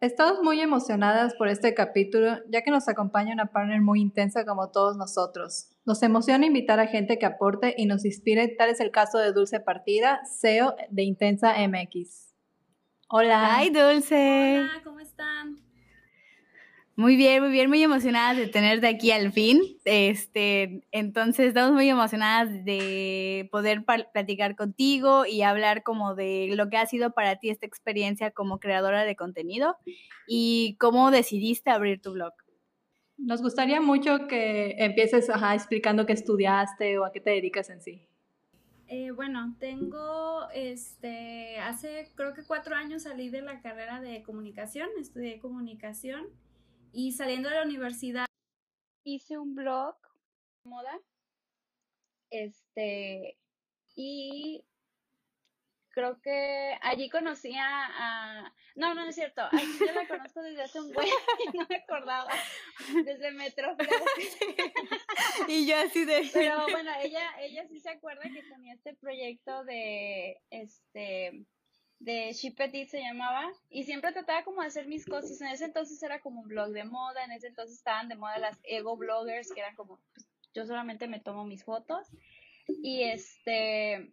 Estamos muy emocionadas por este capítulo, ya que nos acompaña una partner muy intensa como todos nosotros. Nos emociona invitar a gente que aporte y nos inspire, tal es el caso de Dulce Partida, CEO de Intensa MX. Hola. Ay, Dulce. Hola, ¿cómo están? Muy bien, muy bien, muy emocionadas de tenerte aquí al fin. Este, entonces estamos muy emocionadas de poder platicar contigo y hablar como de lo que ha sido para ti esta experiencia como creadora de contenido y cómo decidiste abrir tu blog. Nos gustaría mucho que empieces explicando qué estudiaste o a qué te dedicas en sí. Eh, bueno, tengo, este, hace creo que cuatro años salí de la carrera de comunicación, estudié comunicación y saliendo de la universidad hice un blog de moda. Este, y creo que allí conocí a, no, no, es cierto, yo la conozco desde hace un buen y no me acordaba, desde Metro. y yo así de... Pero bueno, ella, ella sí se acuerda que tenía este proyecto de, este, de She se llamaba, y siempre trataba como de hacer mis cosas. En ese entonces era como un blog de moda, en ese entonces estaban de moda las ego bloggers, que eran como, pues, yo solamente me tomo mis fotos. Y este,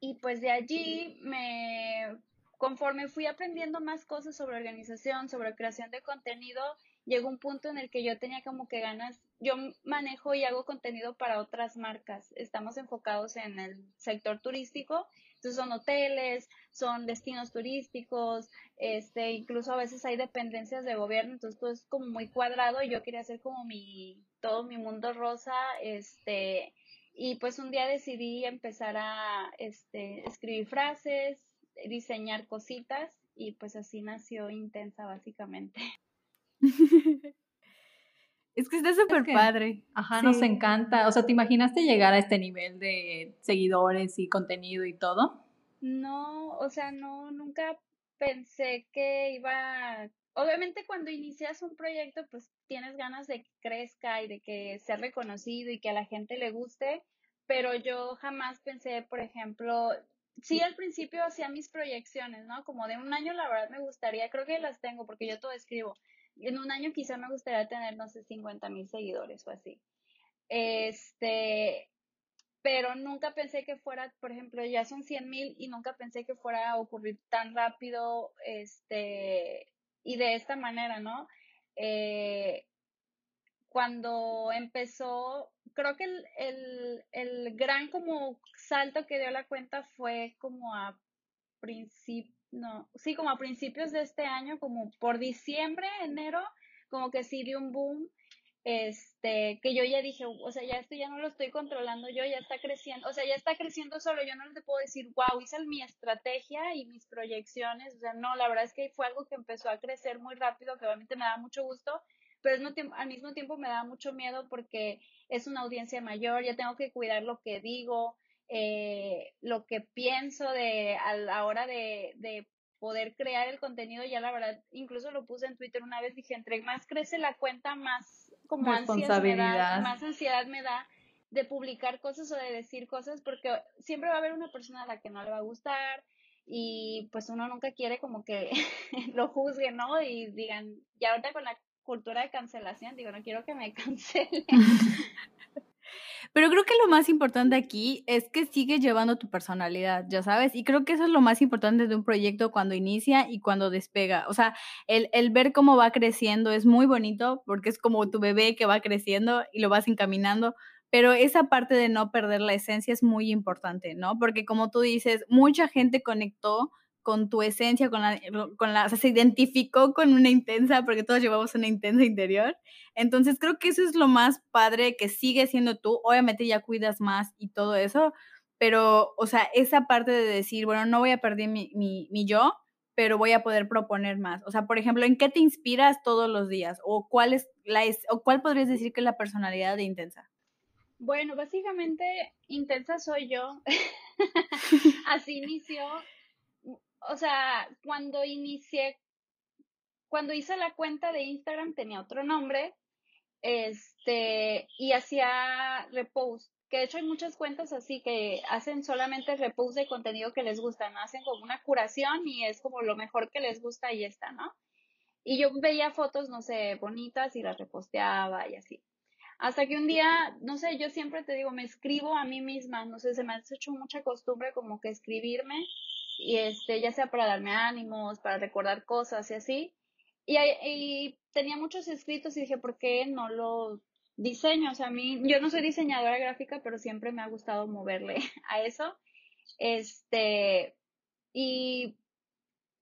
y pues de allí me, conforme fui aprendiendo más cosas sobre organización, sobre creación de contenido, llegó un punto en el que yo tenía como que ganas, yo manejo y hago contenido para otras marcas, estamos enfocados en el sector turístico entonces son hoteles, son destinos turísticos, este, incluso a veces hay dependencias de gobierno, entonces todo es como muy cuadrado y yo quería hacer como mi, todo mi mundo rosa, este, y pues un día decidí empezar a, este, escribir frases, diseñar cositas y pues así nació Intensa básicamente. Es que está súper padre. Ajá, nos encanta. O sea, ¿te imaginaste llegar a este nivel de seguidores y contenido y todo? No, o sea, no, nunca pensé que iba. Obviamente, cuando inicias un proyecto, pues tienes ganas de que crezca y de que sea reconocido y que a la gente le guste, pero yo jamás pensé, por ejemplo, sí al principio hacía mis proyecciones, ¿no? Como de un año, la verdad me gustaría, creo que las tengo porque yo todo escribo en un año quizá me gustaría tener, no sé, 50 mil seguidores o así. Este, pero nunca pensé que fuera, por ejemplo, ya son 100 mil y nunca pensé que fuera a ocurrir tan rápido, este, y de esta manera, ¿no? Eh, cuando empezó, creo que el, el, el gran como salto que dio la cuenta fue como a principio no, sí, como a principios de este año, como por diciembre, enero, como que sí dio un boom, este, que yo ya dije, o sea, ya esto ya no lo estoy controlando yo, ya está creciendo, o sea, ya está creciendo solo, yo no te puedo decir, wow, hice mi estrategia y mis proyecciones, o sea, no, la verdad es que fue algo que empezó a crecer muy rápido, que obviamente me da mucho gusto, pero al mismo tiempo me da mucho miedo porque es una audiencia mayor, ya tengo que cuidar lo que digo, eh, lo que pienso de a la hora de, de poder crear el contenido, ya la verdad, incluso lo puse en Twitter una vez, dije, entre más crece la cuenta, más como ansiedad me da, más ansiedad me da de publicar cosas o de decir cosas, porque siempre va a haber una persona a la que no le va a gustar y pues uno nunca quiere como que lo juzgue, ¿no? Y digan, y ahorita con la cultura de cancelación, digo, no quiero que me cancelen. Pero creo que lo más importante aquí es que sigues llevando tu personalidad, ya sabes, y creo que eso es lo más importante de un proyecto cuando inicia y cuando despega. O sea, el, el ver cómo va creciendo es muy bonito porque es como tu bebé que va creciendo y lo vas encaminando, pero esa parte de no perder la esencia es muy importante, ¿no? Porque como tú dices, mucha gente conectó con tu esencia, con la, con la, o sea, se identificó con una intensa, porque todos llevamos una intensa interior. Entonces creo que eso es lo más padre que sigue siendo tú. Obviamente ya cuidas más y todo eso, pero, o sea, esa parte de decir, bueno, no voy a perder mi, mi, mi yo, pero voy a poder proponer más. O sea, por ejemplo, ¿en qué te inspiras todos los días? ¿O cuál, es la, o cuál podrías decir que es la personalidad de Intensa? Bueno, básicamente Intensa soy yo. Así inició. O sea, cuando inicié, cuando hice la cuenta de Instagram tenía otro nombre, este, y hacía repost que de hecho hay muchas cuentas así que hacen solamente repost de contenido que les gusta, ¿no? Hacen como una curación y es como lo mejor que les gusta y está, ¿no? Y yo veía fotos, no sé, bonitas y las reposteaba y así. Hasta que un día, no sé, yo siempre te digo, me escribo a mí misma, no sé, se me ha hecho mucha costumbre como que escribirme y este, ya sea para darme ánimos, para recordar cosas y así. Y, y tenía muchos escritos y dije, ¿por qué no lo diseño, o sea, a mí, yo no soy diseñadora gráfica, pero siempre me ha gustado moverle a eso. Este, y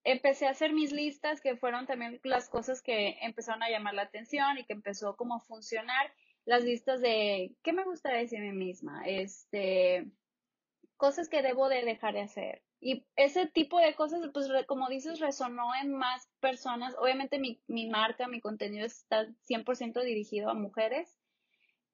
empecé a hacer mis listas, que fueron también las cosas que empezaron a llamar la atención y que empezó como a funcionar. Las listas de qué me gusta decir a mí misma, este, cosas que debo de dejar de hacer. Y ese tipo de cosas, pues como dices, resonó en más personas. Obviamente mi, mi marca, mi contenido está 100% dirigido a mujeres,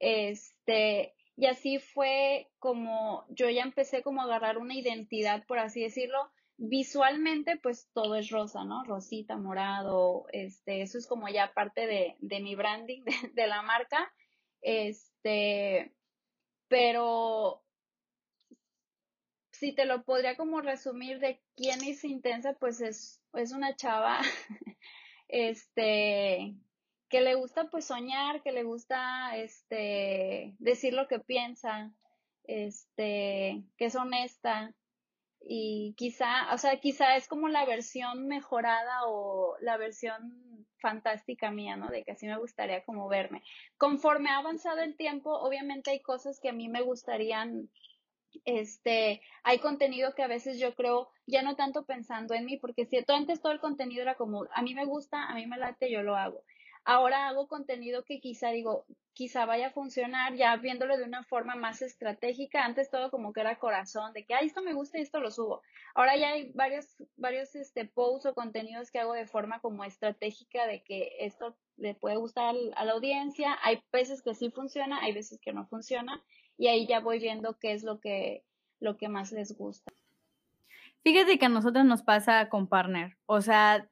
este, y así fue como yo ya empecé como a agarrar una identidad, por así decirlo. Visualmente, pues todo es rosa, ¿no? Rosita, morado, este, eso es como ya parte de, de mi branding de, de la marca. Este, pero si te lo podría como resumir de quién es intensa, pues es, es una chava, este, que le gusta pues soñar, que le gusta este decir lo que piensa, este, que es honesta y quizá, o sea, quizá es como la versión mejorada o la versión fantástica mía, ¿no? De que así me gustaría como verme. Conforme ha avanzado el tiempo, obviamente hay cosas que a mí me gustarían este, hay contenido que a veces yo creo, ya no tanto pensando en mí, porque si antes todo el contenido era como, a mí me gusta, a mí me late, yo lo hago. Ahora hago contenido que quizá digo, quizá vaya a funcionar ya viéndolo de una forma más estratégica. Antes todo como que era corazón, de que, ay, esto me gusta y esto lo subo. Ahora ya hay varios, varios este, posts o contenidos que hago de forma como estratégica de que esto le puede gustar a la audiencia. Hay veces que sí funciona, hay veces que no funciona. Y ahí ya voy viendo qué es lo que, lo que más les gusta. Fíjate que a nosotros nos pasa con partner. O sea,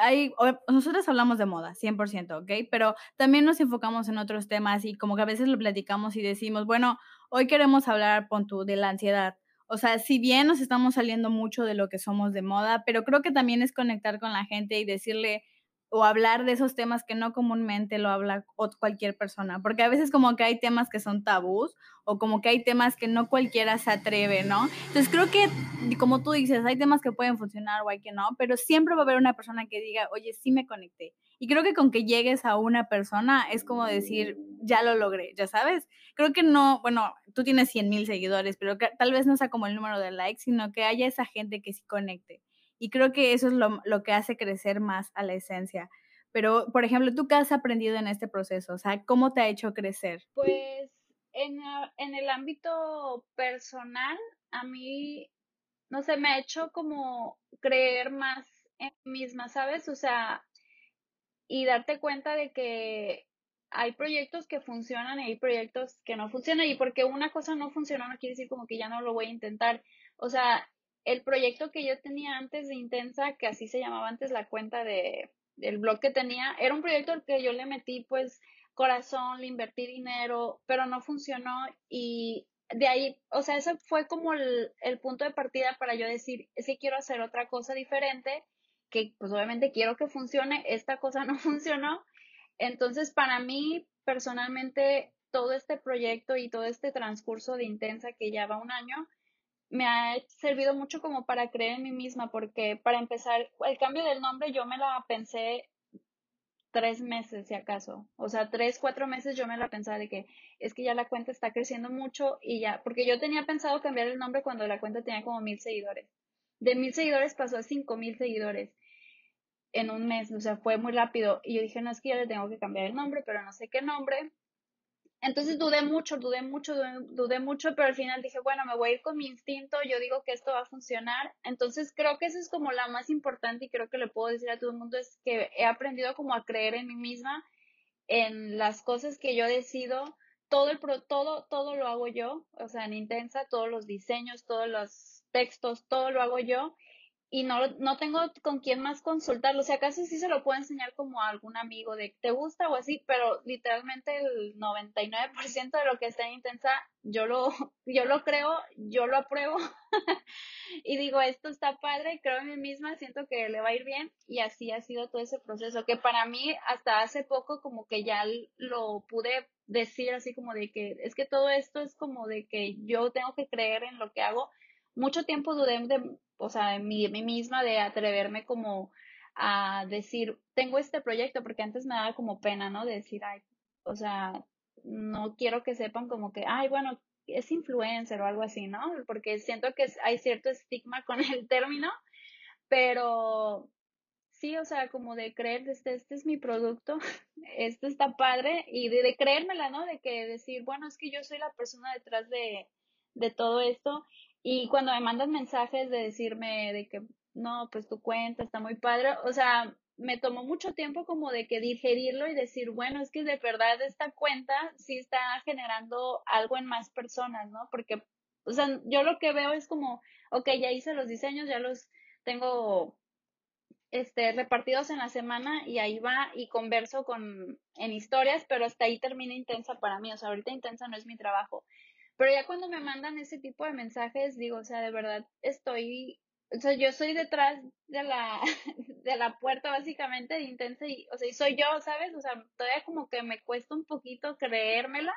hay, nosotros hablamos de moda, 100%, ¿ok? Pero también nos enfocamos en otros temas y como que a veces lo platicamos y decimos, bueno, hoy queremos hablar, pon de la ansiedad. O sea, si bien nos estamos saliendo mucho de lo que somos de moda, pero creo que también es conectar con la gente y decirle, o hablar de esos temas que no comúnmente lo habla cualquier persona, porque a veces como que hay temas que son tabús o como que hay temas que no cualquiera se atreve, ¿no? Entonces creo que, como tú dices, hay temas que pueden funcionar o hay que no, pero siempre va a haber una persona que diga, oye, sí me conecté. Y creo que con que llegues a una persona es como decir, ya lo logré, ya sabes. Creo que no, bueno, tú tienes 100 mil seguidores, pero tal vez no sea como el número de likes, sino que haya esa gente que sí conecte. Y creo que eso es lo, lo, que hace crecer más a la esencia. Pero, por ejemplo, ¿tú qué has aprendido en este proceso? O sea, ¿cómo te ha hecho crecer? Pues en, en el ámbito personal, a mí, no sé, me ha hecho como creer más en mí misma, ¿sabes? O sea, y darte cuenta de que hay proyectos que funcionan y hay proyectos que no funcionan y porque una cosa no funciona no quiere decir como que ya no lo voy a intentar. O sea, el proyecto que yo tenía antes de Intensa, que así se llamaba antes la cuenta de, del blog que tenía, era un proyecto al que yo le metí pues corazón, le invertí dinero, pero no funcionó y de ahí, o sea, ese fue como el, punto de partida para yo decir, que quiero hacer otra cosa diferente, que pues obviamente quiero que funcione, esta cosa no funcionó. Entonces, para mí, personalmente, todo este proyecto y todo este transcurso de Intensa que ya va un año, me ha servido mucho como para creer en mí misma, porque para empezar, el cambio del nombre yo me la pensé tres meses, si acaso. O sea, tres, cuatro meses yo me la pensaba de que es que ya la cuenta está creciendo mucho y ya, porque yo tenía pensado cambiar el nombre cuando la cuenta tenía como mil seguidores. De mil seguidores pasó a cinco mil seguidores en un mes, o sea, fue muy rápido. Y yo dije, no, es que ya le tengo que cambiar el nombre, pero no sé qué nombre. Entonces dudé mucho, dudé mucho, dudé, mucho, pero al final dije, bueno, me voy a ir con mi instinto, yo digo que esto va a funcionar. Entonces creo que eso es como la más importante y creo que le puedo decir a todo el mundo es que he aprendido como a creer en mí misma, en las cosas que yo decido, todo el todo todo lo hago yo, o sea, en Intensa, todos los diseños, todos los textos, todo lo hago yo y no, no tengo con quién más consultarlo. O sea, acaso sí se lo puedo enseñar como a algún amigo de te gusta o así, pero literalmente el 99% de lo que está en Intensa, yo lo, yo lo creo, yo lo apruebo. y digo, esto está padre, creo en mí misma, siento que le va a ir bien y así ha sido todo ese proceso, que para mí hasta hace poco como que ya lo pude decir así como de que es que todo esto es como de que yo tengo que creer en lo que hago. Mucho tiempo dudé de, o sea, en mí, misma de atreverme como a decir, tengo este proyecto, porque antes me daba como pena, ¿no? De decir, ay, o sea, no quiero que sepan como que, ay, bueno, es influencer o algo así, ¿no? Porque siento que hay cierto estigma con el término, pero sí, o sea, como de creer, este, este es mi producto, esto está padre, y de, de creérmela, ¿no? De que decir, bueno, es que yo soy la persona detrás de, de todo esto, y cuando me mandan mensajes de decirme de que no, pues tu cuenta está muy padre, o sea, me tomó mucho tiempo como de que digerirlo y decir, bueno, es que de verdad esta cuenta sí está generando algo en más personas, ¿no? Porque, o sea, yo lo que veo es como, ok, ya hice los diseños, ya los tengo este, repartidos en la semana y ahí va y converso con, en historias, pero hasta ahí termina intensa para mí, o sea, ahorita intensa no es mi trabajo. Pero ya cuando me mandan ese tipo de mensajes, digo, o sea, de verdad estoy, o sea, yo soy detrás de la, de la puerta básicamente de intensa y, o sea, y soy yo, ¿sabes? O sea, todavía como que me cuesta un poquito creérmela,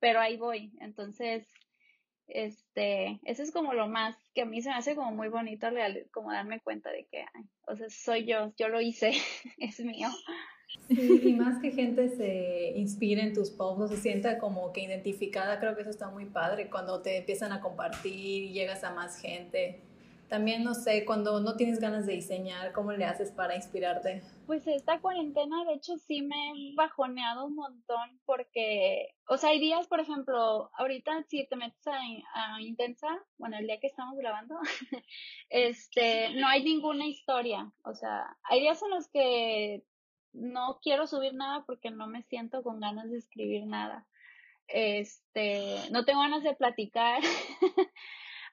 pero ahí voy. Entonces, este, eso es como lo más que a mí se me hace como muy bonito, como darme cuenta de que, ay, o sea, soy yo, yo lo hice, es mío. Sí, y más que gente se inspire en tus posts, o se sienta como que identificada, creo que eso está muy padre cuando te empiezan a compartir y llegas a más gente. También, no sé, cuando no tienes ganas de diseñar, ¿cómo le haces para inspirarte? Pues esta cuarentena, de hecho, sí me he bajoneado un montón porque, o sea, hay días, por ejemplo, ahorita si te metes a, Intensa, bueno, el día que estamos grabando, este, no hay ninguna historia. O sea, hay días en los que no quiero subir nada porque no me siento con ganas de escribir nada. Este, no tengo ganas de platicar.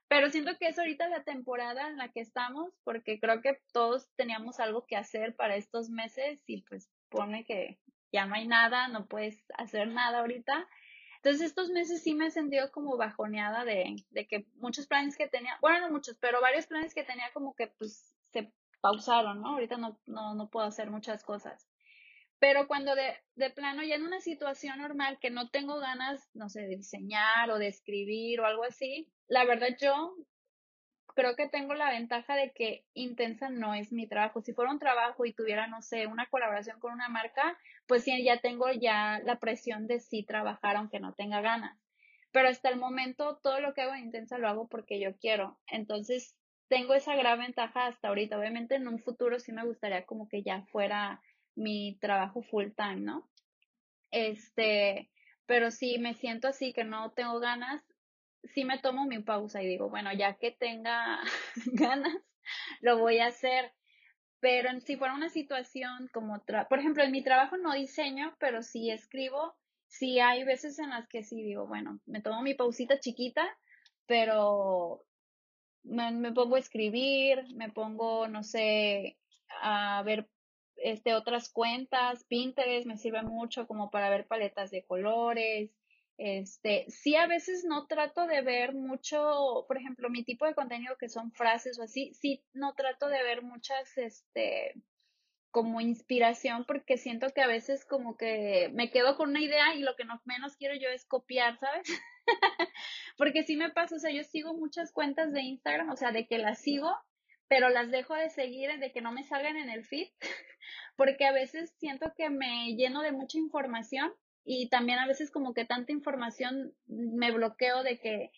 Pero siento que es ahorita la temporada en la que estamos, porque creo que todos teníamos algo que hacer para estos meses y pues pone que ya no hay nada, no puedes hacer nada ahorita. Entonces estos meses sí me he sentido como bajoneada de, de que muchos planes que tenía, bueno, no muchos, pero varios planes que tenía como que pues se pausaron, ¿no? Ahorita no, no, no puedo hacer muchas cosas. Pero cuando de, de, plano ya en una situación normal que no tengo ganas, no sé, de diseñar o de escribir o algo así, la verdad yo creo que tengo la ventaja de que intensa no es mi trabajo. Si fuera un trabajo y tuviera, no sé, una colaboración con una marca, pues sí, ya tengo ya la presión de sí trabajar aunque no tenga ganas. Pero hasta el momento todo lo que hago en intensa lo hago porque yo quiero. Entonces tengo esa gran ventaja hasta ahorita. Obviamente en un futuro sí me gustaría como que ya fuera mi trabajo full time, ¿no? Este, pero si me siento así que no tengo ganas, sí me tomo mi pausa y digo, bueno, ya que tenga ganas, lo voy a hacer. Pero si fuera una situación como, por ejemplo, en mi trabajo no diseño, pero sí escribo, sí hay veces en las que sí digo, bueno, me tomo mi pausita chiquita, pero me, me pongo a escribir, me pongo, no sé, a ver este, otras cuentas, Pinterest me sirve mucho como para ver paletas de colores. Este, sí, a veces no trato de ver mucho, por ejemplo, mi tipo de contenido que son frases o así, sí, no trato de ver muchas, este, como inspiración porque siento que a veces como que me quedo con una idea y lo que no menos quiero yo es copiar, ¿sabes? porque sí me pasa, o sea, yo sigo muchas cuentas de Instagram, o sea, de que las sigo, pero las dejo de seguir de que no me salgan en el feed, porque a veces siento que me lleno de mucha información y también a veces como que tanta información me bloqueo de que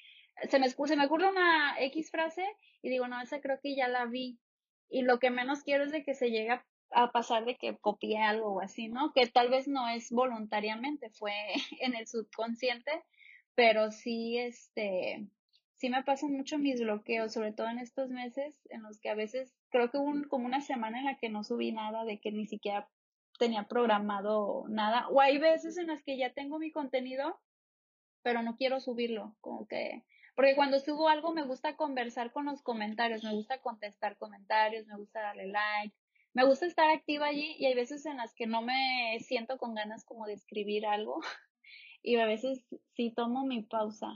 se me, se me ocurre una X frase y digo, no, esa creo que ya la vi. Y lo que menos quiero es de que se llegue a, a pasar de que copié algo o así, ¿no? Que tal vez no es voluntariamente, fue en el subconsciente, pero sí, este, sí me pasan mucho mis bloqueos, sobre todo en estos meses en los que a veces creo que hubo como una semana en la que no subí nada, de que ni siquiera tenía programado nada, o hay veces en las que ya tengo mi contenido, pero no quiero subirlo, como que, porque cuando subo algo me gusta conversar con los comentarios, me gusta contestar comentarios, me gusta darle like, me gusta estar activa allí y hay veces en las que no me siento con ganas como de escribir algo y a veces sí tomo mi pausa.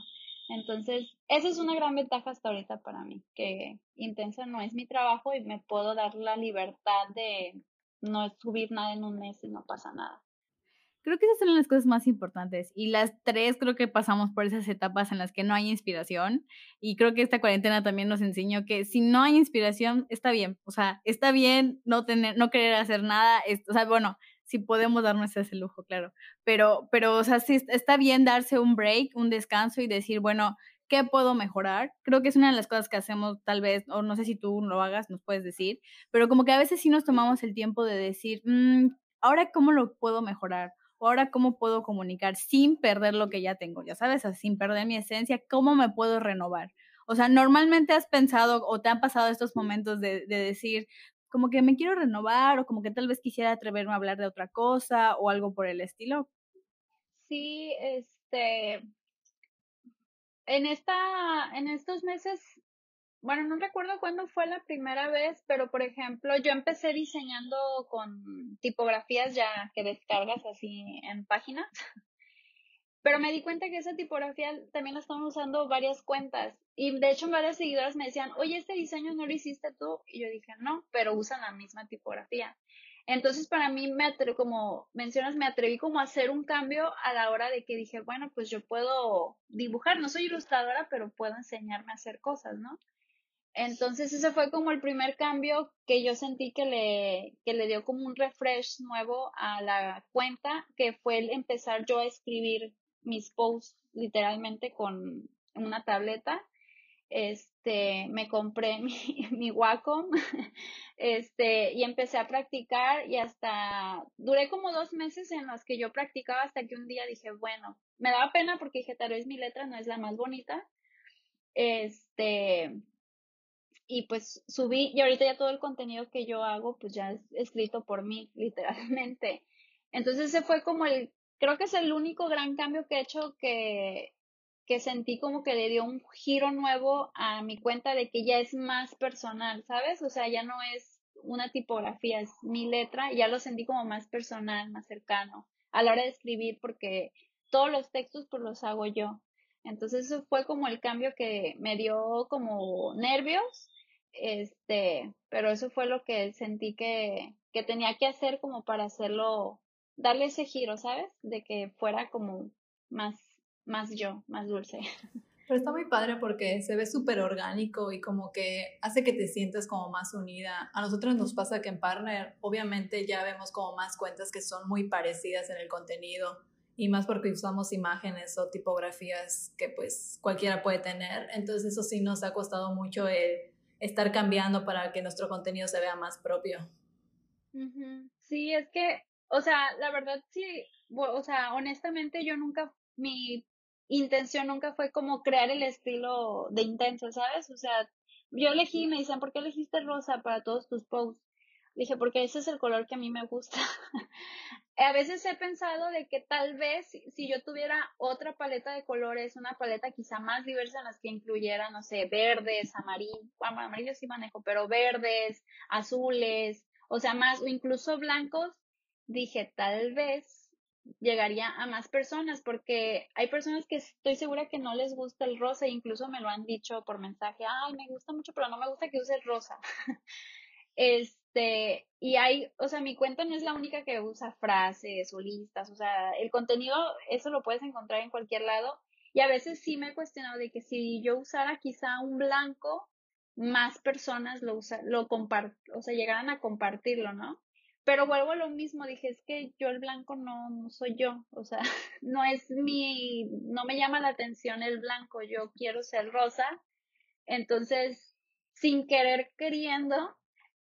Entonces, esa es una gran ventaja hasta ahorita para mí, que intensa no es mi trabajo y me puedo dar la libertad de no subir nada en un mes y no pasa nada. Creo que esas son las cosas más importantes y las tres creo que pasamos por esas etapas en las que no hay inspiración y creo que esta cuarentena también nos enseñó que si no hay inspiración está bien, o sea, está bien no tener no querer hacer nada, o sea, bueno, si podemos darnos ese lujo, claro, pero pero o sea, sí está bien darse un break, un descanso y decir, bueno, ¿qué puedo mejorar? Creo que es una de las cosas que hacemos tal vez, o no sé si tú lo hagas, nos puedes decir, pero como que a veces sí nos tomamos el tiempo de decir, mm, ahora cómo lo puedo mejorar ahora cómo puedo comunicar sin perder lo que ya tengo, ya sabes, sin perder mi esencia, cómo me puedo renovar. O sea, normalmente has pensado o te han pasado estos momentos de, decir, como que me quiero renovar o como que tal vez quisiera atreverme a hablar de otra cosa o algo por el estilo. Sí, este, en esta, en estos meses bueno, no recuerdo cuándo fue la primera vez, pero por ejemplo, yo empecé diseñando con tipografías ya que descargas así en páginas. Pero me di cuenta que esa tipografía también la estaban usando varias cuentas. Y de hecho varias seguidoras me decían, oye, este diseño no lo hiciste tú. Y yo dije, no, pero usan la misma tipografía. Entonces para mí, me como mencionas, me atreví como a hacer un cambio a la hora de que dije, bueno, pues yo puedo dibujar. No soy ilustradora, pero puedo enseñarme a hacer cosas, ¿no? Entonces ese fue como el primer cambio que yo sentí que le, que le dio como un refresh nuevo a la cuenta, que fue el empezar yo a escribir mis posts literalmente con una tableta. Este, me compré mi, mi Wacom, este, y empecé a practicar y hasta, duré como dos meses en los que yo practicaba hasta que un día dije, bueno, me daba pena porque dije, tal vez mi letra no es la más bonita, este, y pues subí y ahorita ya todo el contenido que yo hago pues ya es escrito por mí literalmente. Entonces ese fue como el, creo que es el único gran cambio que he hecho que, que sentí como que le dio un giro nuevo a mi cuenta de que ya es más personal, ¿sabes? O sea, ya no es una tipografía, es mi letra, ya lo sentí como más personal, más cercano a la hora de escribir porque todos los textos pues los hago yo. Entonces eso fue como el cambio que me dio como nervios, este, pero eso fue lo que sentí que, que tenía que hacer como para hacerlo, darle ese giro, ¿sabes? De que fuera como más, más yo, más dulce. Pero está muy padre porque se ve súper orgánico y como que hace que te sientas como más unida. A nosotros nos pasa que en Partner obviamente ya vemos como más cuentas que son muy parecidas en el contenido y más porque usamos imágenes o tipografías que pues cualquiera puede tener. Entonces eso sí nos ha costado mucho el estar cambiando para que nuestro contenido se vea más propio. Sí, es que, o sea, la verdad sí, o sea, honestamente yo nunca, mi intención nunca fue como crear el estilo de intenso, ¿sabes? O sea, yo elegí, me dicen, ¿por qué elegiste rosa para todos tus posts? Dije, porque ese es el color que a mí me gusta. a veces he pensado de que tal vez si yo tuviera otra paleta de colores, una paleta quizá más diversa en las que incluyera, no sé, verdes, amarillos, amarillos sí manejo, pero verdes, azules, o sea, más, o incluso blancos, dije, tal vez llegaría a más personas, porque hay personas que estoy segura que no les gusta el rosa, e incluso me lo han dicho por mensaje, ay, me gusta mucho, pero no me gusta que uses rosa. Este, y hay, o sea, mi cuenta no es la única que usa frases o listas, o sea, el contenido, eso lo puedes encontrar en cualquier lado. Y a veces sí me he cuestionado de que si yo usara quizá un blanco, más personas lo usa, lo compart, o sea, llegaran a compartirlo, ¿no? Pero vuelvo a lo mismo, dije, es que yo el blanco no, no soy yo, o sea, no es mi, no me llama la atención el blanco, yo quiero ser rosa. Entonces, sin querer queriendo,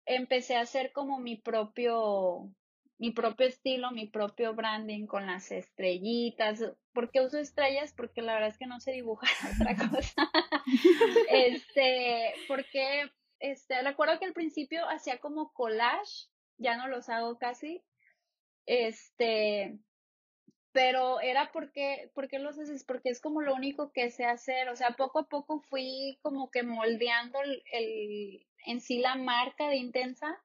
empecé a hacer como mi propio, mi propio estilo, mi propio branding con las estrellitas. ¿Por qué uso estrellas? Porque la verdad es que no sé dibujar otra cosa. este, porque, este, recuerdo que al principio hacía como collage, ya no los hago casi. Este, pero era porque, ¿por qué los haces? Porque es como lo único que sé hacer, o sea, poco a poco fui como que moldeando el, en sí la marca de Intensa,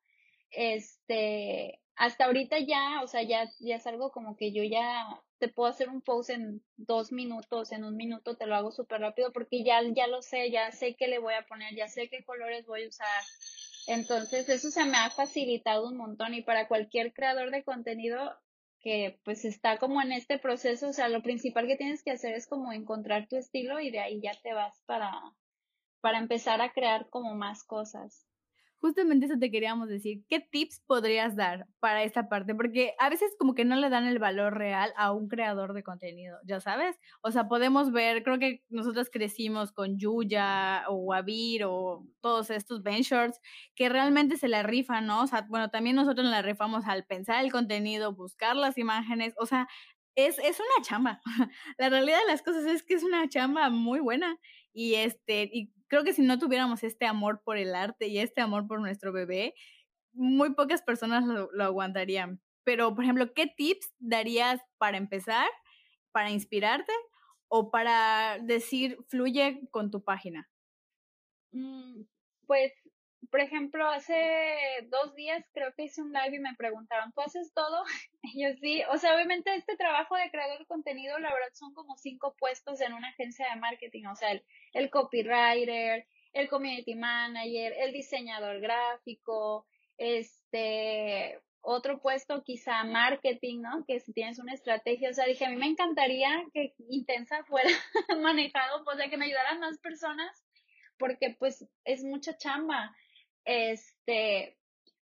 este, hasta ahorita ya, o sea, ya, ya es algo como que yo ya te puedo hacer un post en dos minutos, en un minuto te lo hago súper rápido porque ya, ya lo sé, ya sé qué le voy a poner, ya sé qué colores voy a usar. Entonces, eso se me ha facilitado un montón y para cualquier creador de contenido que pues está como en este proceso, o sea, lo principal que tienes que hacer es como encontrar tu estilo y de ahí ya te vas para, para empezar a crear como más cosas. Justamente eso te queríamos decir. ¿Qué tips podrías dar para esta parte? Porque a veces como que no le dan el valor real a un creador de contenido, ya sabes. O sea, podemos ver, creo que nosotros crecimos con Yuya o Wavir o todos estos ventures que realmente se la rifan, ¿no? O sea, bueno, también nosotros la rifamos al pensar el contenido, buscar las imágenes, o sea, es, es una chamba. la realidad de las cosas es que es una chamba muy buena y este, y creo que si no tuviéramos este amor por el arte y este amor por nuestro bebé, muy pocas personas lo, aguantarían. Pero, por ejemplo, ¿qué tips darías para empezar, para inspirarte o para decir, fluye con tu página? Mm, pues por ejemplo, hace dos días creo que hice un live y me preguntaron, ¿tú haces todo? Y yo sí, o sea, obviamente este trabajo de creador de contenido, la verdad son como cinco puestos en una agencia de marketing, o sea, el, el copywriter, el community manager, el diseñador gráfico, este, otro puesto quizá marketing, ¿no? Que si tienes una estrategia, o sea, dije, a mí me encantaría que Intensa fuera manejado, pues, de que me ayudaran más personas, porque pues es mucha chamba. Este,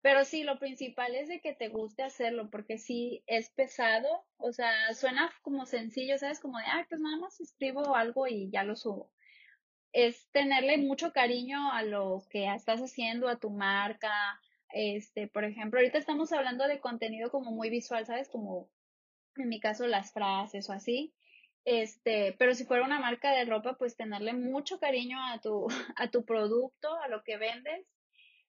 pero sí, lo principal es de que te guste hacerlo, porque sí es pesado, o sea, suena como sencillo, ¿sabes? Como de, ah, pues nada más escribo algo y ya lo subo. Es tenerle mucho cariño a lo que estás haciendo, a tu marca. Este, por ejemplo, ahorita estamos hablando de contenido como muy visual, ¿sabes? Como en mi caso las frases o así. Este, pero si fuera una marca de ropa, pues tenerle mucho cariño a tu, a tu producto, a lo que vendes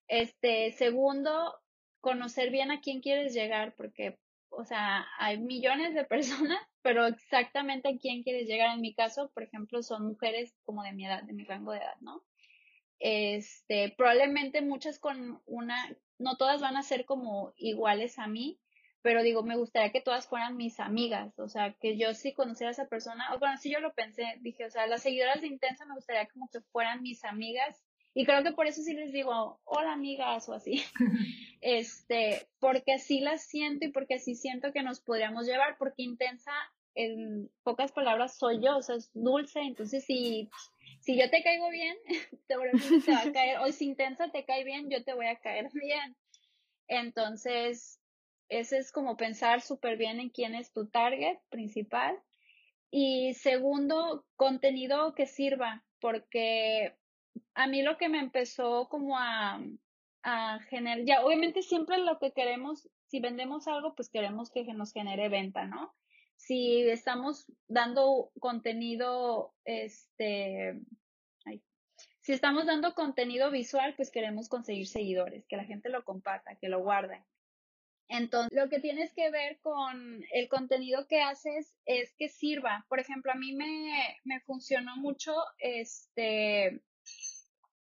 este, segundo, conocer bien a quién quieres llegar, porque, o sea, hay millones de personas, pero exactamente a quién quieres llegar. En mi caso, por ejemplo, son mujeres como de mi edad, de mi rango de edad, ¿no? Este, probablemente muchas con una, no todas van a ser como iguales a mí, pero digo, me gustaría que todas fueran mis amigas, o sea, que yo sí conociera a esa persona, o bueno, sí yo lo pensé, dije, o sea, las seguidoras de Intensa me gustaría como que fueran mis amigas y creo que por eso sí les digo, hola amigas o así. este, porque así las siento y porque así siento que nos podríamos llevar, porque intensa, en pocas palabras, soy yo, o sea, es dulce. Entonces, si, si yo te caigo bien, te, va a caer, o si intensa te cae bien, yo te voy a caer bien. Entonces, ese es como pensar súper bien en quién es tu target principal. Y segundo, contenido que sirva, porque a mí lo que me empezó como a, a generar, ya obviamente siempre lo que queremos, si vendemos algo, pues queremos que nos genere venta, ¿no? Si estamos dando contenido, este, si estamos dando contenido visual, pues queremos conseguir seguidores, que la gente lo comparta, que lo guarde. Entonces, lo que tienes que ver con el contenido que haces es que sirva. Por ejemplo, a mí me, me funcionó mucho este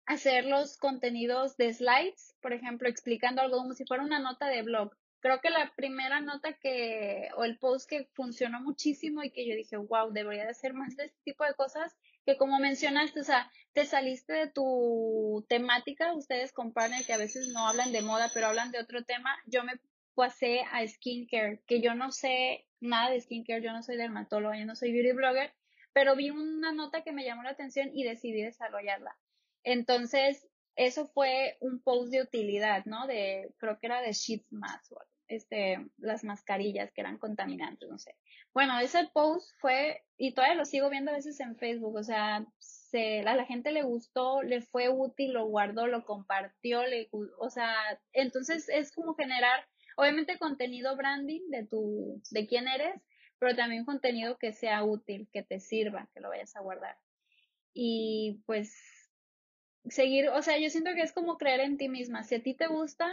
hacer los contenidos de slides, por ejemplo, explicando algo como si fuera una nota de blog. Creo que la primera nota que, o el post que funcionó muchísimo y que yo dije, wow, debería de hacer más de este tipo de cosas, que como mencionaste, o sea, te saliste de tu temática, ustedes comparan que a veces no hablan de moda, pero hablan de otro tema, yo me pasé a skincare, que yo no sé nada de skincare, yo no soy dermatóloga, yo no soy beauty blogger, pero vi una nota que me llamó la atención y decidí desarrollarla. Entonces, eso fue un post de utilidad, ¿no? De, creo que era de sheets mask, este, las mascarillas que eran contaminantes, no sé. Bueno, ese post fue, y todavía lo sigo viendo a veces en Facebook, o sea, se, a la gente le gustó, le fue útil, lo guardó, lo compartió, le, o sea, entonces es como generar, obviamente contenido branding de tu, de quién eres, pero también contenido que sea útil, que te sirva, que lo vayas a guardar. Y pues seguir, o sea, yo siento que es como creer en ti misma. Si a ti te gusta,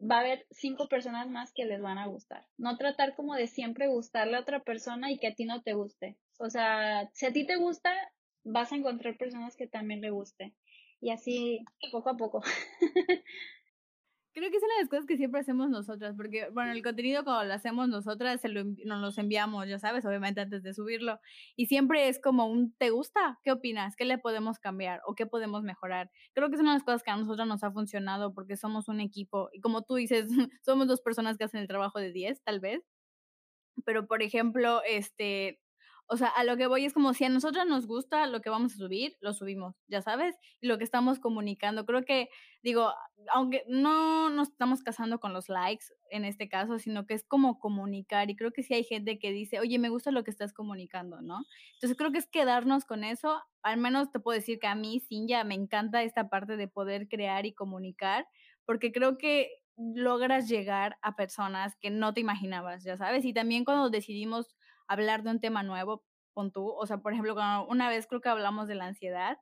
va a haber cinco personas más que les van a gustar. No tratar como de siempre gustarle a otra persona y que a ti no te guste. O sea, si a ti te gusta, vas a encontrar personas que también le guste. Y así, poco a poco. Creo que es una de las cosas que siempre hacemos nosotras, porque, bueno, el contenido cuando lo hacemos nosotras, se lo, nos los enviamos, ya sabes, obviamente antes de subirlo, y siempre es como un, ¿te gusta? ¿Qué opinas? ¿Qué le podemos cambiar? ¿O qué podemos mejorar? Creo que es una de las cosas que a nosotros nos ha funcionado porque somos un equipo, y como tú dices, somos dos personas que hacen el trabajo de 10, tal vez, pero por ejemplo, este, o sea, a lo que voy es como si a nosotros nos gusta lo que vamos a subir, lo subimos, ya sabes, y lo que estamos comunicando. Creo que, digo, aunque no nos estamos casando con los likes en este caso, sino que es como comunicar. Y creo que sí hay gente que dice, oye, me gusta lo que estás comunicando, ¿no? Entonces creo que es quedarnos con eso. Al menos te puedo decir que a mí, Cinja, me encanta esta parte de poder crear y comunicar, porque creo que logras llegar a personas que no te imaginabas, ya sabes. Y también cuando decidimos hablar de un tema nuevo, con tú, o sea, por ejemplo, cuando una vez creo que hablamos de la ansiedad,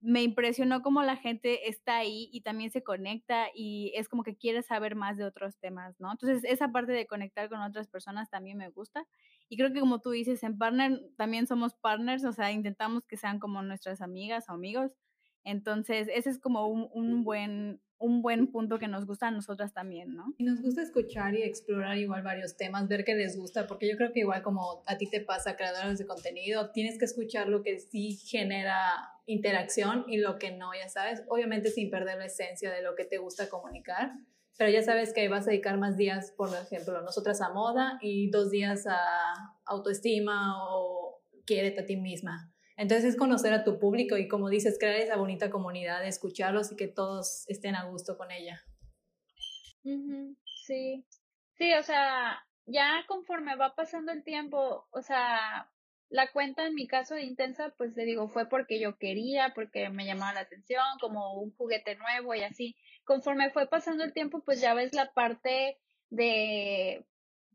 me impresionó cómo la gente está ahí y también se conecta y es como que quiere saber más de otros temas, ¿no? Entonces, esa parte de conectar con otras personas también me gusta. Y creo que como tú dices, en Partner también somos partners, o sea, intentamos que sean como nuestras amigas o amigos. Entonces, ese es como un, un buen un buen punto que nos gusta a nosotras también, ¿no? Y nos gusta escuchar y explorar igual varios temas, ver qué les gusta, porque yo creo que igual como a ti te pasa, creadores de contenido, tienes que escuchar lo que sí genera interacción y lo que no, ya sabes, obviamente sin perder la esencia de lo que te gusta comunicar, pero ya sabes que vas a dedicar más días, por ejemplo, nosotras a moda y dos días a autoestima o quiérete a ti misma. Entonces es conocer a tu público y como dices, crear esa bonita comunidad, escucharlos y que todos estén a gusto con ella. Sí, sí, o sea, ya conforme va pasando el tiempo, o sea, la cuenta en mi caso de Intensa, pues le digo, fue porque yo quería, porque me llamaba la atención, como un juguete nuevo y así. Conforme fue pasando el tiempo, pues ya ves la parte de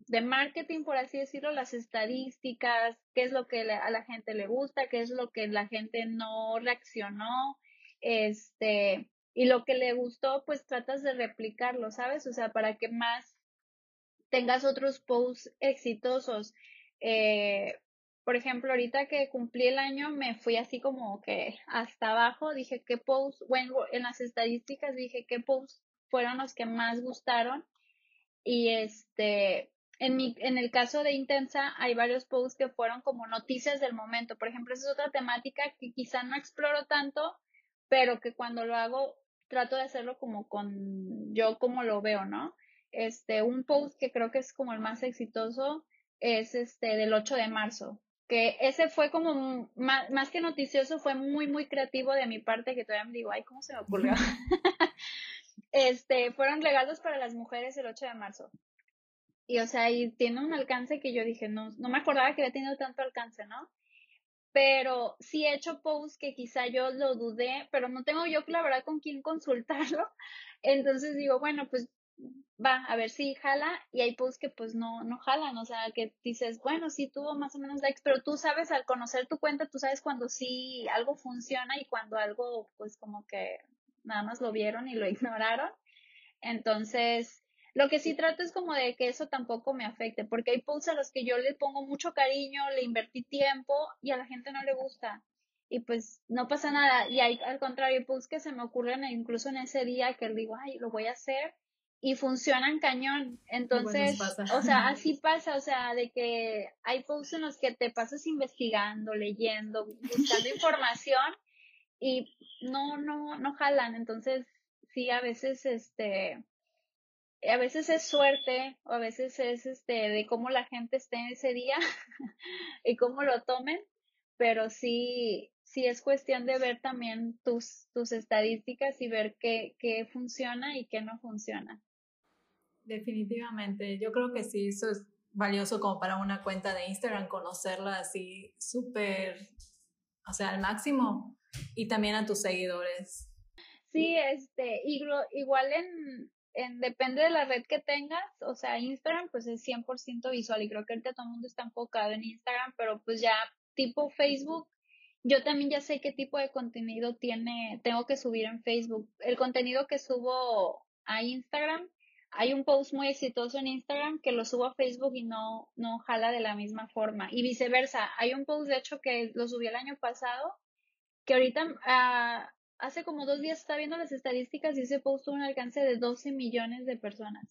de marketing, por así decirlo, las estadísticas, qué es lo que a la gente le gusta, qué es lo que la gente no reaccionó, este, y lo que le gustó, pues tratas de replicarlo, ¿sabes? O sea, para que más tengas otros posts exitosos. Eh, por ejemplo, ahorita que cumplí el año, me fui así como que hasta abajo, dije qué posts, bueno, en las estadísticas dije qué posts fueron los que más gustaron y este en, mi, en el caso de Intensa hay varios posts que fueron como noticias del momento. Por ejemplo, esa es otra temática que quizá no exploro tanto, pero que cuando lo hago trato de hacerlo como con yo como lo veo, ¿no? Este, un post que creo que es como el más exitoso es este del 8 de marzo, que ese fue como más, más que noticioso, fue muy, muy creativo de mi parte, que todavía me digo, ay, ¿cómo se me ocurrió? este, fueron regalos para las mujeres el 8 de marzo. Y o sea, y tiene un alcance que yo dije, no, no me acordaba que había tenido tanto alcance, ¿no? Pero sí he hecho posts que quizá yo lo dudé, pero no tengo yo, la verdad, con quién consultarlo. Entonces digo, bueno, pues va, a ver si jala. Y hay posts que pues no, no jalan, o sea, que dices, bueno, sí tuvo más o menos likes, pero tú sabes, al conocer tu cuenta, tú sabes cuando sí algo funciona y cuando algo, pues como que nada más lo vieron y lo ignoraron. Entonces, lo que sí trato es como de que eso tampoco me afecte, porque hay posts a los que yo le pongo mucho cariño, le invertí tiempo y a la gente no le gusta. Y pues no pasa nada. Y hay al contrario, posts que se me ocurren incluso en ese día que digo, ay, lo voy a hacer y funcionan cañón. Entonces, o sea, así pasa, o sea, de que hay posts en los que te pasas investigando, leyendo, buscando información y no, no, no jalan. Entonces, sí, a veces, este, a veces es suerte o a veces es este de cómo la gente esté en ese día y cómo lo tomen, pero sí, sí es cuestión de ver también tus, tus estadísticas y ver qué, qué funciona y qué no funciona. Definitivamente, yo creo que sí, eso es valioso como para una cuenta de Instagram, conocerla así súper, o sea, al máximo, y también a tus seguidores. Sí, este, igual en, en, depende de la red que tengas, o sea, Instagram pues es 100% visual y creo que ahorita todo el mundo está enfocado en Instagram, pero pues ya tipo Facebook, yo también ya sé qué tipo de contenido tiene, tengo que subir en Facebook. El contenido que subo a Instagram, hay un post muy exitoso en Instagram que lo subo a Facebook y no, no jala de la misma forma. Y viceversa, hay un post de hecho que lo subí el año pasado, que ahorita uh, hace como dos días estaba viendo las estadísticas y ese post tuvo un alcance de 12 millones de personas.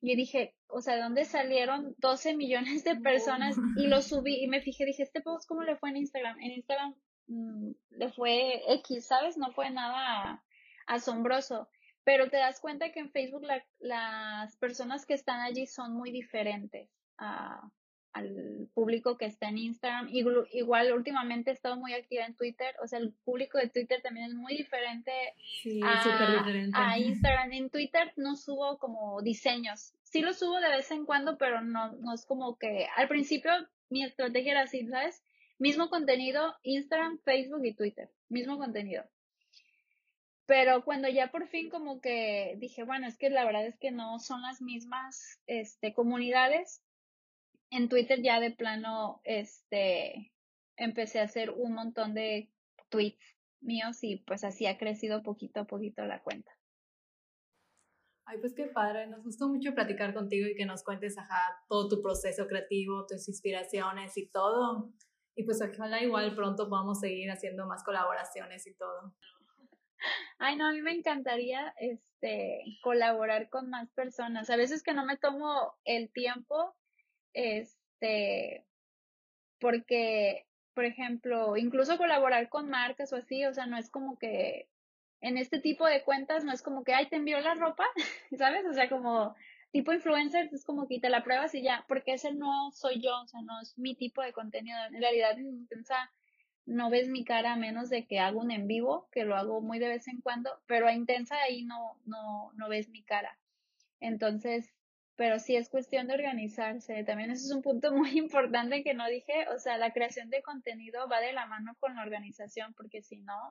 Y dije, o sea, ¿de dónde salieron 12 millones de personas? Y lo subí y me fijé, dije, ¿este post cómo le fue en Instagram? En Instagram mm, le fue X, ¿sabes? No fue nada asombroso. Pero te das cuenta que en Facebook las personas que están allí son muy diferentes. a al público que está en Instagram. Igual últimamente he estado muy activa en Twitter, o sea, el público de Twitter también es muy diferente, a, Instagram. En Twitter no subo como diseños, sí lo subo de vez en cuando, pero no, no es como que al principio mi estrategia era así, ¿sabes? Mismo contenido, Instagram, Facebook y Twitter, mismo contenido. Pero cuando ya por fin como que dije, bueno, es que la verdad es que no son las mismas este, comunidades, en Twitter ya de plano, este, empecé a hacer un montón de tweets míos y pues así ha crecido poquito a poquito la cuenta. Ay, pues qué padre, nos gustó mucho platicar contigo y que nos cuentes, ajá, todo tu proceso creativo, tus inspiraciones y todo. Y pues ojalá igual pronto podamos seguir haciendo más colaboraciones y todo. Ay, no, a mí me encantaría este colaborar con más personas. A veces que no me tomo el tiempo este, porque, por ejemplo, incluso colaborar con marcas o así, o sea, no es como que en este tipo de cuentas no es como que, ay, te envió la ropa, ¿sabes? O sea, como tipo influencer, es como que te la pruebas y ya, porque ese no soy yo, o sea, no es mi tipo de contenido. En realidad, Intensa no ves mi cara a menos de que hago un en vivo, que lo hago muy de vez en cuando, pero a Intensa ahí no, no, no ves mi cara. Entonces, pero sí es cuestión de organizarse. También eso es un punto muy importante que no dije, o sea, la creación de contenido va de la mano con la organización, porque si no,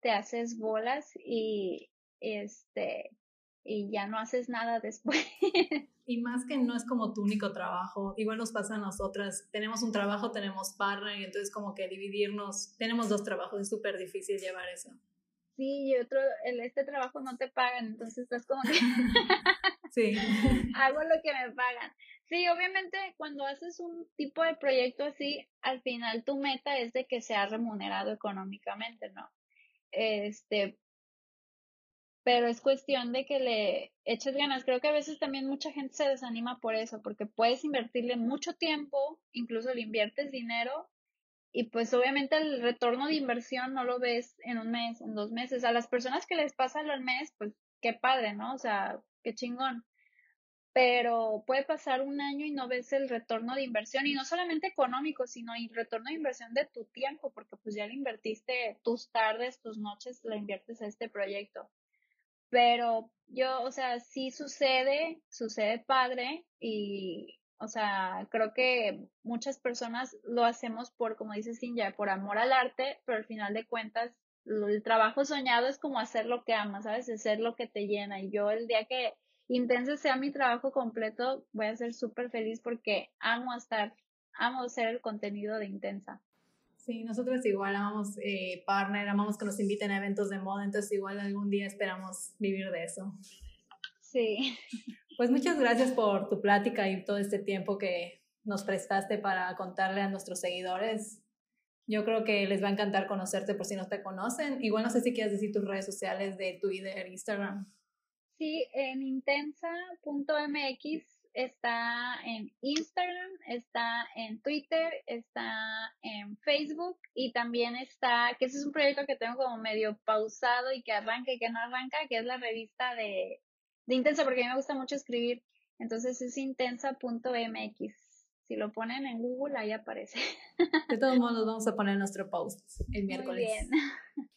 te haces bolas y este y ya no haces nada después. Y más que no es como tu único trabajo, igual nos pasa a nosotras, tenemos un trabajo, tenemos partner y entonces como que dividirnos, tenemos dos trabajos, es súper difícil llevar eso. Sí, y otro, el, este trabajo no te pagan, entonces estás como que... Sí. Hago lo que me pagan. Sí, obviamente cuando haces un tipo de proyecto así, al final tu meta es de que sea remunerado económicamente, ¿no? Este, pero es cuestión de que le eches ganas. Creo que a veces también mucha gente se desanima por eso, porque puedes invertirle mucho tiempo, incluso le inviertes dinero y pues obviamente el retorno de inversión no lo ves en un mes, en dos meses. A las personas que les pasa lo al mes, pues qué padre, ¿no? O sea, chingón. Pero puede pasar un año y no ves el retorno de inversión, y no solamente económico, sino el retorno de inversión de tu tiempo, porque pues ya le invertiste tus tardes, tus noches, la inviertes a este proyecto. Pero yo, o sea, sí sucede, sucede padre, y, o sea, creo que muchas personas lo hacemos por, como dice Cinja, por amor al arte, pero al final de cuentas el trabajo soñado es como hacer lo que amas, ¿sabes? Hacer lo que te llena. Y yo el día que Intensa sea mi trabajo completo, voy a ser súper feliz porque amo estar, amo hacer el contenido de Intensa. Sí, nosotros igual amamos eh, partner, amamos que nos inviten a eventos de moda, entonces igual algún día esperamos vivir de eso. Sí. Pues muchas gracias por tu plática y todo este tiempo que nos prestaste para contarle a nuestros seguidores yo creo que les va a encantar conocerte por si no te conocen. Igual no sé si quieres decir tus redes sociales de Twitter, Instagram. Sí, en intensa.mx está en Instagram, está en Twitter, está en Facebook y también está, que ese es un proyecto que tengo como medio pausado y que arranca y que no arranca, que es la revista de, de Intensa, porque a mí me gusta mucho escribir. Entonces es intensa.mx. Si lo ponen en Google, ahí aparece. De todos modos, vamos a poner nuestro post el miércoles. Muy bien.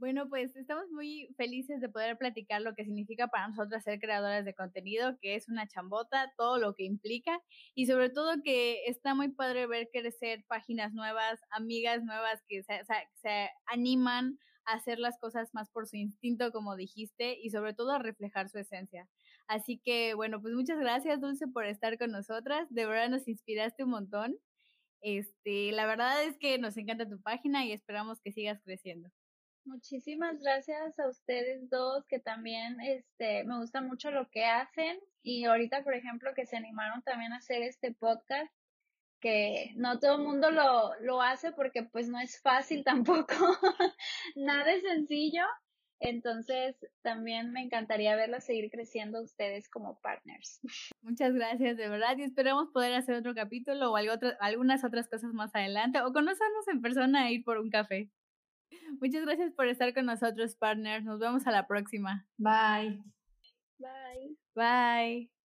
Bueno, pues estamos muy felices de poder platicar lo que significa para nosotras ser creadoras de contenido, que es una chambota, todo lo que implica y sobre todo que está muy padre ver crecer páginas nuevas, amigas nuevas que se, se animan a hacer las cosas más por su instinto, como dijiste, y sobre todo a reflejar su esencia. Así que, bueno, pues muchas gracias, Dulce, por estar con nosotras. De verdad nos inspiraste un montón. Este, la verdad es que nos encanta tu página y esperamos que sigas creciendo. Muchísimas gracias a ustedes dos que también este me gusta mucho lo que hacen y ahorita por ejemplo que se animaron también a hacer este podcast que no todo el mundo lo, lo hace porque pues no es fácil tampoco, nada es sencillo, entonces también me encantaría verlos seguir creciendo ustedes como partners. Muchas gracias de verdad y esperamos poder hacer otro capítulo o algo algunas otras cosas más adelante o conocernos en persona e ir por un café. Muchas gracias por estar con nosotros, partners. Nos vemos a la próxima. Bye. Bye. Bye.